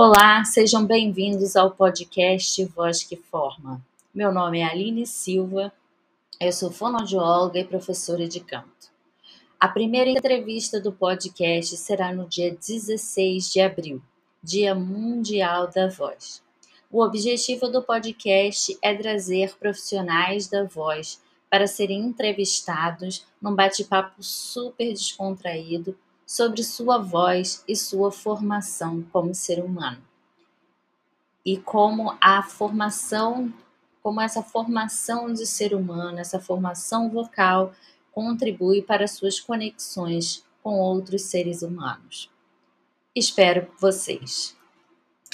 Olá, sejam bem-vindos ao podcast Voz que Forma. Meu nome é Aline Silva, eu sou fonoaudióloga e professora de canto. A primeira entrevista do podcast será no dia 16 de abril, Dia Mundial da Voz. O objetivo do podcast é trazer profissionais da voz para serem entrevistados num bate-papo super descontraído sobre sua voz e sua formação como ser humano. E como a formação, como essa formação de ser humano, essa formação vocal contribui para suas conexões com outros seres humanos. Espero vocês.